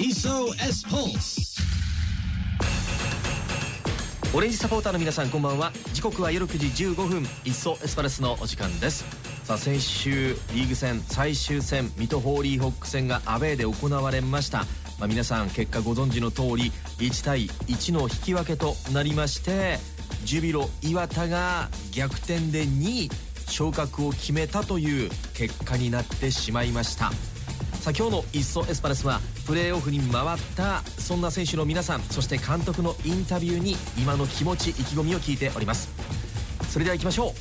iso s4 オレンジサポーターの皆さんこんばんは。時刻は夜9時15分。いっそエスパルスのお時間です。さあ先週リーグ戦最終戦水戸ホーリーホック戦がアウェーで行われました。まあ、皆さん結果ご存知の通り1対1の引き分けとなりましてジュビロ磐田が逆転で2位。昇格を決めたという結果になってしまいました。さあ今日の「いっそエスパルス」はプレーオフに回ったそんな選手の皆さんそして監督のインタビューに今の気持ち意気込みを聞いております。それでは行きましょう。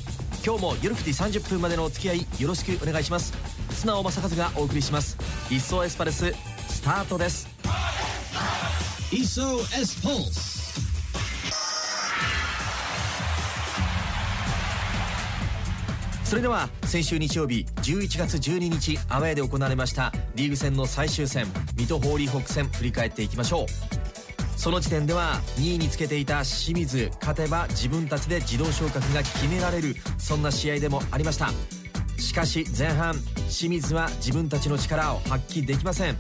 今日も夜9時30分までのお付き合いよろしくお願いします。素直正和がお送りします「いっそエスパルス」スタートです。SOS Pulse そそれでは先週日曜日11月12日アウェーで行われましたリーグ戦の最終戦水戸ホーリーホック戦振り返っていきましょう。その時点では2位につけていた清水勝てば自分たちで自動昇格が決められるそんな試合でもありました。しかし前半清水は自分たちの力を発揮できません。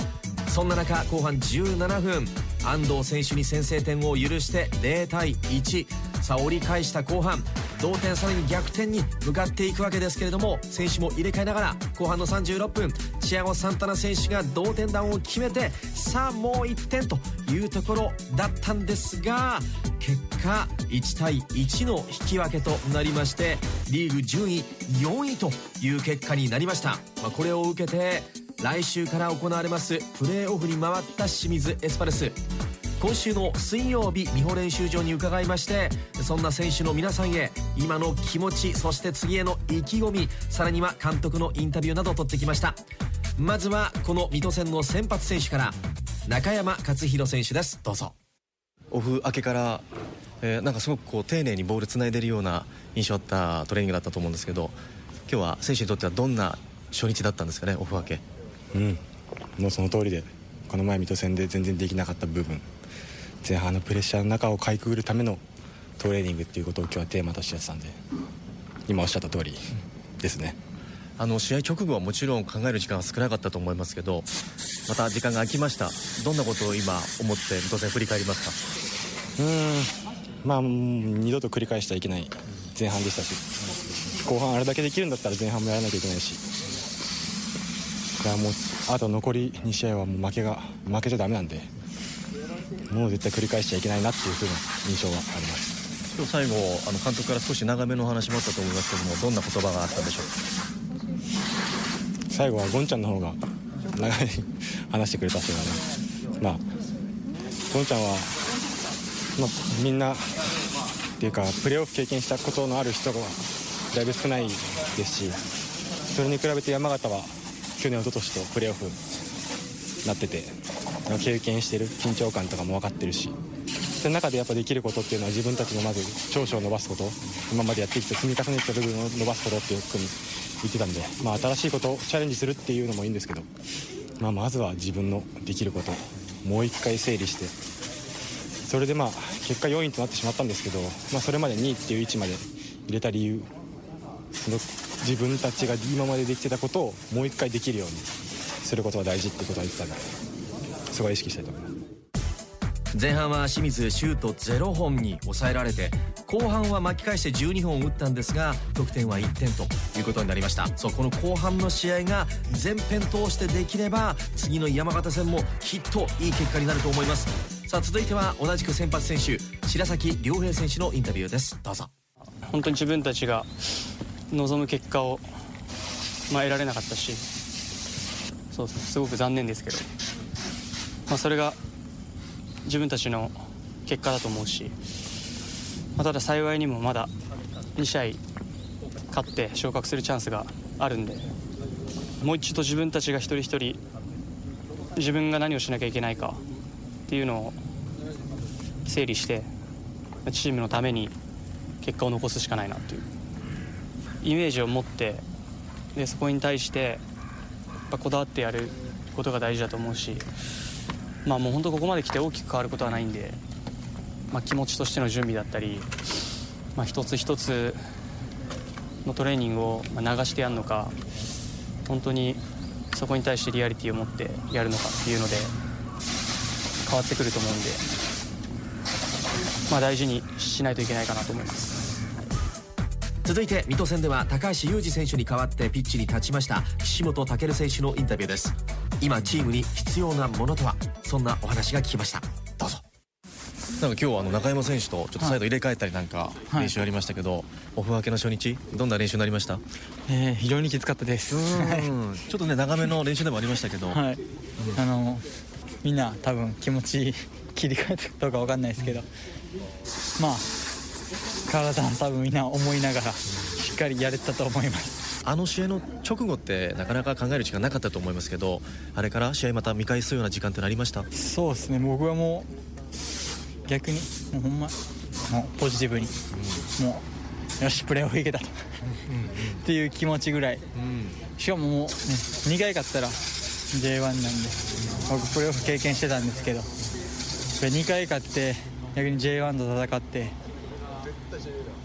そんな中後半17分安藤選手に先制点を許して0対1さあ折り返した後半同点さらに逆転に向かっていくわけですけれども選手も入れ替えながら後半の36分チアゴ・サンタナ選手が同点弾を決めてさあもう1点というところだったんですが結果1対1の引き分けとなりましてリーグ順位4位という結果になりました、まあ、これを受けて来週から行われますプレーオフに回った清水エスパルス。今週の水曜日美穂練習場に伺いましてそんな選手の皆さんへ今の気持ちそして次への意気込みさらには監督のインタビューなどを取ってきました。まずはこの水戸戦の先発選手から中山勝弘選手です。どうぞ。オフ明けから、えーなんかすごくこう丁寧にボールつないでるような印象あったトレーニングだったと思うんですけど今日は選手にとってはどんな初日だったんですかねオフ明け。うん、もうその通りでこの前水戸戦で全然できなかった部分前半のプレッシャーの中をかいくぐるためのトレーニングっていうことを今日はテーマとしてやってたんで今おっしゃった通りですね。あの試合直後はもちろん考える時間は少なかったと思いますけどまた時間が空きました。どんなことを今思って水戸戦振り返りますうーんまあうん二度と繰り返してはいけない前半でしたし後半あれだけできるんだったら前半もやらなきゃいけないし。だからもうあと残り2試合はもう負けが負けちゃダメなんでもう絶対繰り返しちゃいけないなっていう風な印象があります。今日最後あの監督から少し長めのお話もあったと思いますけどもどんな言葉があったんでしょう？最後はゴンちゃんの方が長い話してくれたっていうのはねまあゴンちゃんは、まあ、みんなっていうかプレーオフ経験したことのある人がだいぶ少ないですしそれに比べて山形は去年一昨年とプレーオフなってて経験してる緊張感とかも分かってるしその中でやっぱできることっていうのは自分たちのまず長所を伸ばすこと今までやってきた積み重ねてた部分を伸ばすことっていうふうに言ってたんで、まあ、新しいことをチャレンジするっていうのもいいんですけど、まあ、まずは自分のできることもう一回整理してそれでまあ結果4位となってしまったんですけど、まあ、それまで2位っていう位置まで入れた理由その自分たちが今までできてたことをもう一回できるようにすることが大事ってことは言ってたんで。すごい意識したいと思います。前半は清水シュート0本に抑えられて後半は巻き返して12本打ったんですが得点は1点ということになりました。そうこの後半の試合が全編通してできれば次の山形戦もきっといい結果になると思います。さあ続いては同じく先発選手白崎亮平選手のインタビューです。どうぞ。本当に自分たちが望む結果を、まあ、得られなかったしそうすすごく残念ですけど、まあ、それが自分たちの結果だと思うし、まあ、ただ幸いにもまだ2試合勝って昇格するチャンスがあるんでもう一度自分たちが一人一人自分が何をしなきゃいけないかっていうのを整理してチームのために結果を残すしかないなというイメージを持ってでそこに対してやっぱこだわってやることが大事だと思うしまあもう本当ここまで来て大きく変わることはないんで、まあ、気持ちとしての準備だったり、まあ、一つ一つのトレーニングを流してやるのか本当にそこに対してリアリティを持ってやるのかっていうので変わってくると思うんで、まあ、大事にしないといけないかなと思います。続いて水戸戦では高橋裕二選手に代わってピッチに立ちました岸本健選手のインタビューです今チームに必要なものとは？そんなお話が聞きました。どうぞ。なんか今日はあの中山選手とちょっとサイド入れ替えたりなんかはい。練習ありましたけど、オフ明けの初日どんな練習になりました？えー非常にきつかったです。うん。ちょっとね長めの練習でもありましたけど、はい、あのみんな多分気持ち切り替えたかどうかわかんないですけど、まあ体は多分みんな思いながらしっかりやれたと思います。あの試合の直後ってなかなか考える時間なかったと思いますけどあれから試合また見返すような時間ってなりました？そうですね。僕はもう逆にもうほんまもうポジティブに、もうよしプレーオフいけたと。っていう気持ちぐらい。しかももう、ね、2回勝ったら J1 なんで僕プレーオフ経験してたんですけど2回勝って逆に J1 と戦って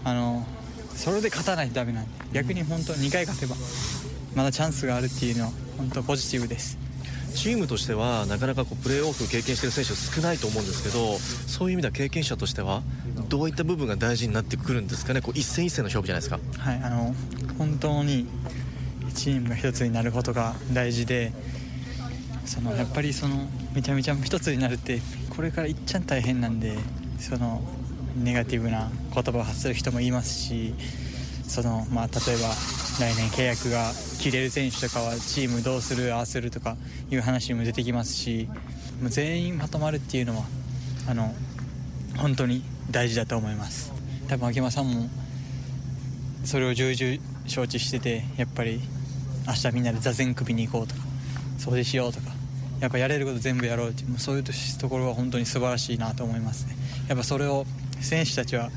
あのそれで勝たないとダメなんで逆に本当2回勝てばまだチャンスがあるっていうのは本当ポジティブです。チームとしてはなかなかこうプレーオフ経験してる選手少ないと思うんですけどそういう意味では経験者としてはどういった部分が大事になってくるんですかね？こう一戦一戦の勝負じゃないですか。はいあの本当にチームが一つになることが大事でそのやっぱりそのめちゃめちゃ一つになるってこれからいっちゃん大変なんでそのネガティブな言葉を発する人もいますしその、まあ、例えば来年契約が切れる選手とかはチームどうするああするとかいう話も出てきますしもう全員まとまるっていうのはあの本当に大事だと思います。多分秋山さんもそれを重々承知しててやっぱり明日みんなで座禅首に行こうとか掃除しようとかやっぱやれること全部やろうっていうもうそういうところは本当に素晴らしいなと思いますね。やっぱそれを選手たちは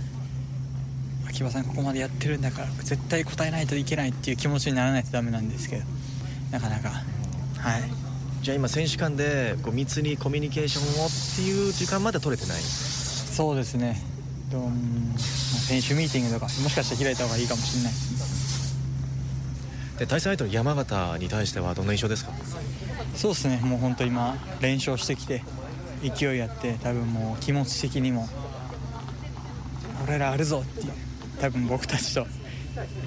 秋葉さんここまでやってるんだから絶対答えないといけないっていう気持ちにならないとダメなんですけどなかなか。はい。じゃあ今選手間でこう密にコミュニケーションをっていう時間まで取れてない？そうですね。選手ミーティングとかもしかしたら開いた方がいいかもしれないで対戦相手の山形に対してはどんな印象ですか？そうですね。もう本当今連勝してきて勢いあって多分もう気持ち的にも俺らあるぞっていう多分僕たちと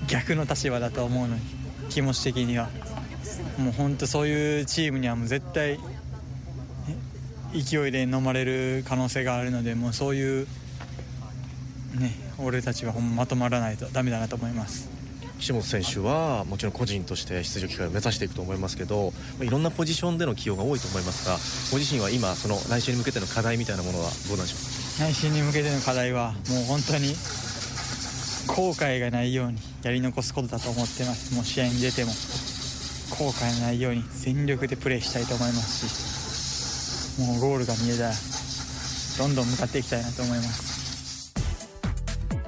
逆の立場だと思うのに気持ち的には。もう本当そういうチームにはもう絶対え勢いで飲まれる可能性があるのでもうそういうね俺たちはままとまらないとダメだなと思います。岸本選手はもちろん個人として出場機会を目指していくと思いますけどまあいろんなポジションでの起用が多いと思いますがご自身は今その来週に向けての課題みたいなものはどうなんでしょ内心に向けての課題はもう本当に後悔がないようにやり残すことだと思ってます。もう試合に出ても後悔のないように全力でプレーしたいと思いますしもうゴールが見えたらどんどん向かっていきたいなと思います。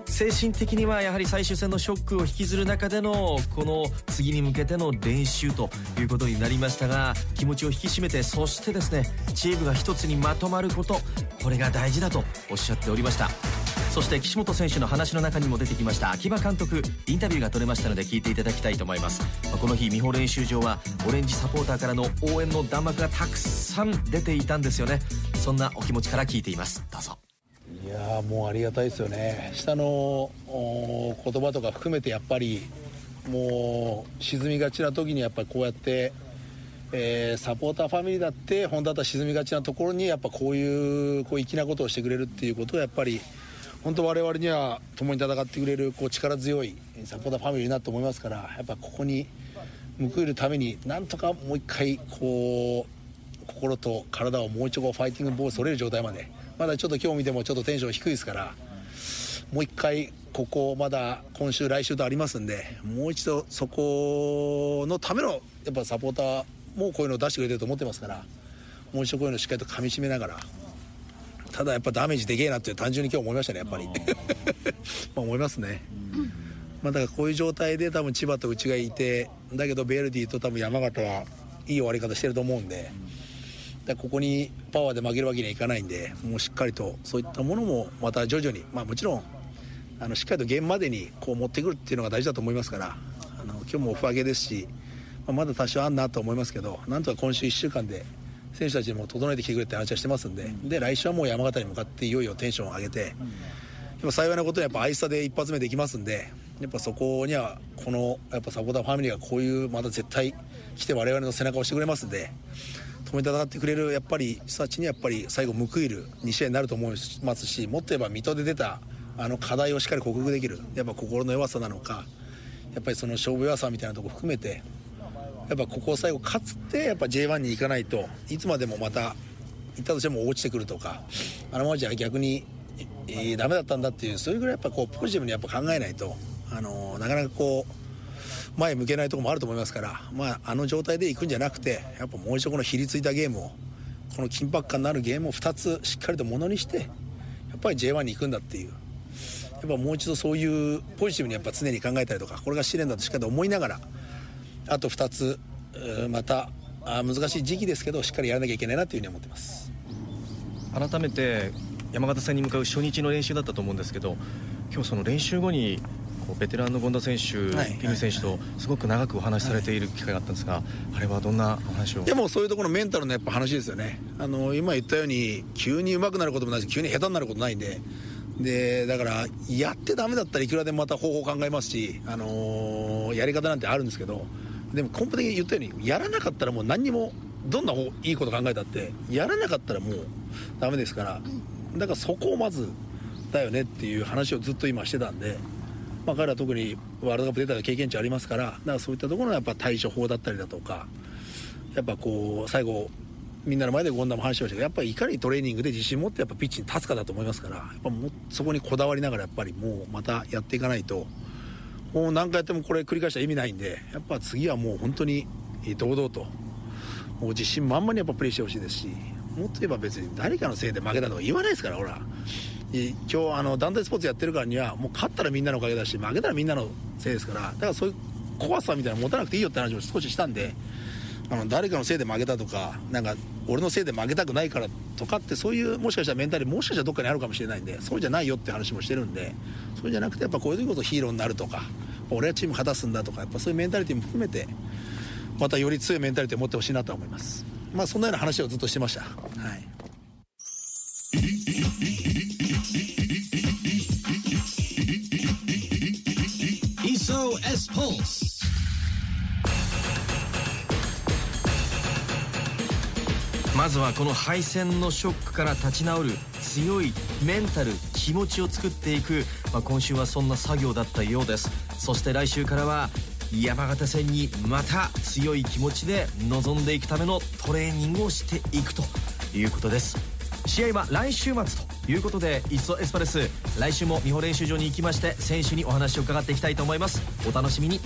精神的にはやはり最終戦のショックを引きずる中でのこの次に向けての練習ということになりましたが気持ちを引き締めてそしてですねチームが一つにまとまることこれが大事だとおっしゃっておりました。そして岸本選手の話の中にも出てきました秋葉監督インタビューが取れましたので聞いていただきたいと思います。まあこの日美穂練習場はオレンジサポーターからの応援の弾幕がたくさん出ていたんですよね。そんなお気持ちから聞いています。どうぞ。いやもうありがたいですよね。下の言葉とか含めてやっぱりもう沈みがちな時にやっぱりこうやって、えーサポーターファミリーだって本当だったら沈みがちなところにやっぱこういうこう粋なことをしてくれるっていうことはやっぱり本当我々には共に戦ってくれるこう力強いサポーターファミリーだと思いますからやっぱここに報いるためになんとかもう一回こう心と体をもう一度ファイティングボール取れる状態まで。まだちょっと今日見てもちょっとテンション低いですからもう一回ここまだ今週来週とありますんでもう一度そこのためのやっぱサポーターもこういうのを出してくれてると思ってますからもう一度こういうのをしっかりと噛み締めながらただやっぱダメージでけえなって単純に今日思いましたねやっぱり。まあ思いますね。まあ、だからこういう状態で多分千葉とうちがいてだけどベルディと多分山形はいい終わり方してると思うんでだここにパワーで負けるわけにはいかないんでもうしっかりとそういったものもまた徐々に、まあ、もちろんあのしっかりとゲームまでにこう持ってくるっていうのが大事だと思いますからあの今日もオフ上げですし、まあ、まだ多少あんなと思いますけどなんとか今週1週間で選手たちにも整えてきてくれって話はしてますんでで来週はもう山形に向かっていよいよテンションを上げてやっぱ幸いなことにやっぱアイスタで一発目できますんでやっぱそこにはこのやっぱサポーターファミリーがこういうまた絶対来て我々の背中を押してくれますんで止めて戦ってくれるやっぱり人たちにやっぱり最後報いる2試合になると思いますしもっと言えば水戸で出たあの課題をしっかり克服できるやっぱ心の弱さなのかやっぱりその勝負弱さみたいなところ含めてやっぱここを最後勝つってやっぱ J1 に行かないといつまでもまた行ったとしても落ちてくるとかあのままじゃ逆に、えー、ダメだったんだっていうそういうぐらいやっぱこうポジティブにやっぱ考えないとあのなかなかこう前向けないところもあると思いますから、まあ、あの状態で行くんじゃなくてやっぱもう一度このひりついたゲームをこの緊迫感のあるゲームを2つしっかりとものにしてやっぱり J1 に行くんだっていうやっぱもう一度そういうポジティブにやっぱ常に考えたりとかこれが試練だとしっかりと思いながらあと2つまた難しい時期ですけどしっかりやらなきゃいけないなというふうに思ってます。改めて山形戦に向かう初日の練習だったと思うんですけど今日その練習後にベテランの権田選手、はい、ピム選手とすごく長くお話しされている機会があったんですが、はい、あれはどんなお話を？でもそういうところのメンタルのやっぱ話ですよね。あの今言ったように急に上手くなることもないし急に下手になることないんで。でだからやってダメだったらいくらでもまた方法考えますし、あのー、やり方なんてあるんですけどでも根本的に言ったようにやらなかったらもう何にもどんないいこと考えたってやらなかったらもうダメですからだからそこをまずだよねっていう話をずっと今してたんで、まあ、彼は特にワールドカップ出た経験値ありますからだからそういったところのやっぱ対処法だったりだとかやっぱこう最後みんなの前で権田も話しましたけどやっぱりいかにトレーニングで自信持ってやっぱピッチに立つかだと思いますからやっぱもそこにこだわりながらやっぱりもうまたやっていかないともう何回やってもこれ繰り返したら意味ないんでやっぱ次はもう本当に堂々ともう自信満々にやっぱプレーしてほしいですしもっと言えば別に誰かのせいで負けたとか言わないですからほら。今日あの団体スポーツやってるからにはもう勝ったらみんなのおかげだし負けたらみんなのせいですからだからそういう怖さみたいなの持たなくていいよって話を少ししたんであの誰かのせいで負けたとかなんか俺のせいで負けたくないからとかってそういうもしかしたらメンタルもしかしたらどっかにあるかもしれないんでそうじゃないよって話もしてるんでそうじゃなくてやっぱこういうことヒーローになるとか俺はチーム勝たすんだとかやっぱそういうメンタリティも含めてまたより強いメンタリティを持ってほしいなと思います。まあそんなような話をずっとしてました。はい。まずはこの敗戦のショックから立ち直る強いメンタル気持ちを作っていく、まあ、今週はそんな作業だったようです。そして来週からは山形戦にまた強い気持ちで臨んでいくためのトレーニングをしていくということです。試合は来週末ということでいっそエスパレス来週も美穂練習場に行きまして選手にお話を伺っていきたいと思います。お楽しみに。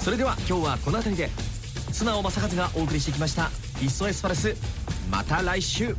それでは今日はこの辺りで素直正和がお送りしてきました「いっそエスパレス」また来週。